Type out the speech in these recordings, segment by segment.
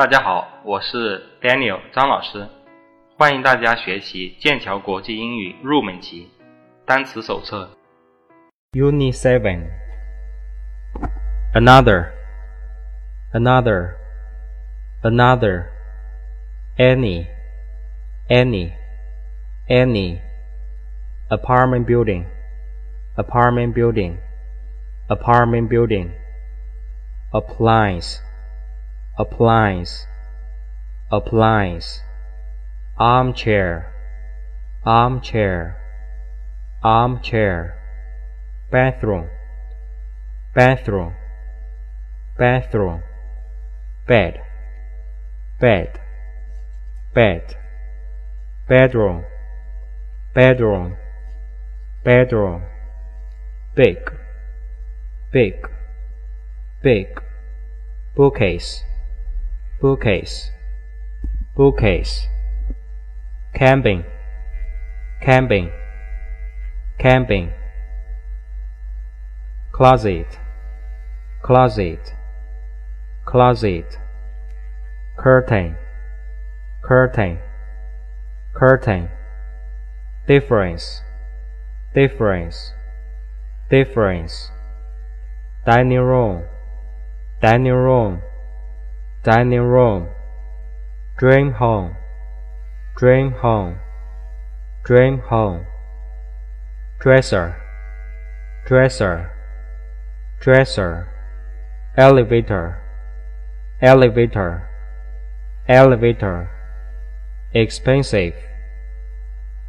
大家好，我是 Daniel 张老师，欢迎大家学习剑桥国际英语入门级单词手册 Unit 7 Another Another Another Any Any Any Apartment building Apartment building Apartment building Appliance appliance, appliance, armchair, armchair, armchair, bathroom, bathroom, bathroom, bed, bed, bed, bedroom, bedroom, bedroom, big, big, big, bookcase bookcase, bookcase, camping, camping, camping, closet, closet, closet, curtain, curtain, curtain, difference, difference, difference, dining room, dining room dining room, dream home, dream home, dream home, dresser, dresser, dresser, elevator, elevator, elevator, expensive,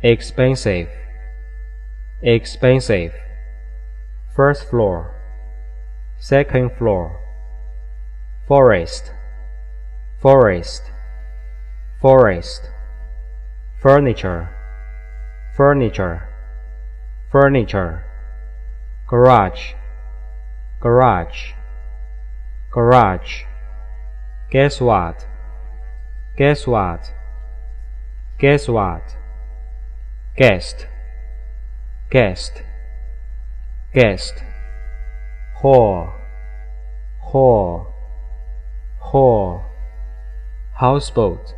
expensive, expensive, first floor, second floor, forest forest, forest, furniture, furniture, furniture, garage, garage, garage. Guess what? Guess what? Guess what? Guest, guest, guest. Hall, hall, hall houseboat.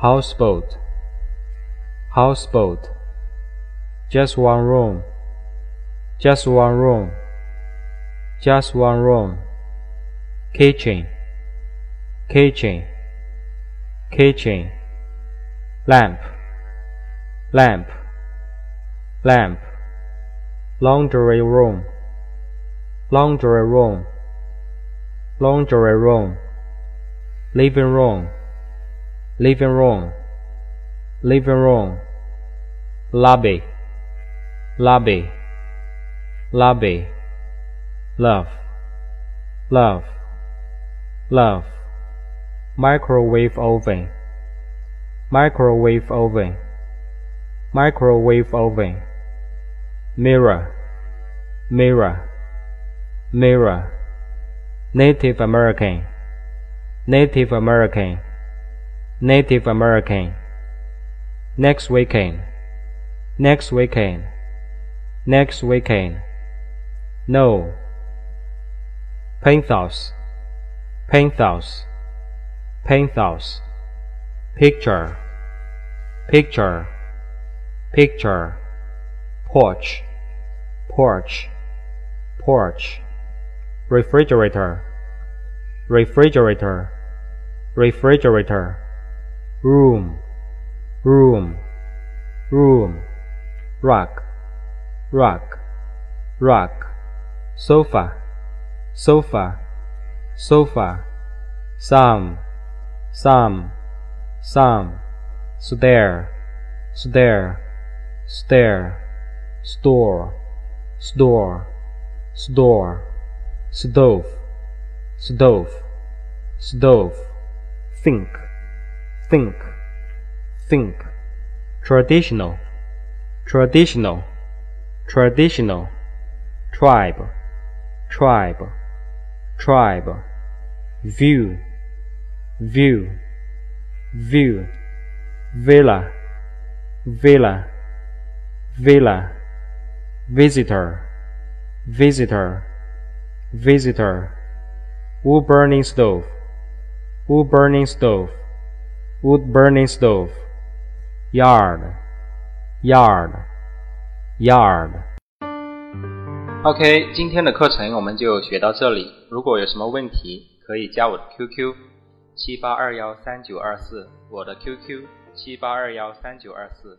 Houseboat. Houseboat. Just one room. Just one room. Just one room. Kitchen. Kitchen. Kitchen. Lamp. Lamp. Lamp. Laundry room. Laundry room. Laundry room living room, living room, living room, lobby, lobby, lobby, love, love, love, microwave oven, microwave oven, microwave oven, mirror, mirror, mirror, Native American. Native American, Native American. Next weekend, next weekend, next weekend. No. Penthouse, penthouse, penthouse. Picture, picture, picture. Porch, porch, porch. Refrigerator, refrigerator refrigerator, room, room, room, rug, rug, rug, sofa, sofa, sofa, some, some, some, stair, stair, stair, store, store, store, stove, stove, stove think, think, think. Traditional, traditional, traditional. Tribe, tribe, tribe. View, view, view. Villa, villa, villa. Visitor, visitor, visitor. Wood burning stove wood burning stove, wood burning stove, yard, yard, yard. OK，今天的课程我们就学到这里。如果有什么问题，可以加我的 QQ 七八二幺三九二四，我的 QQ 七八二幺三九二四。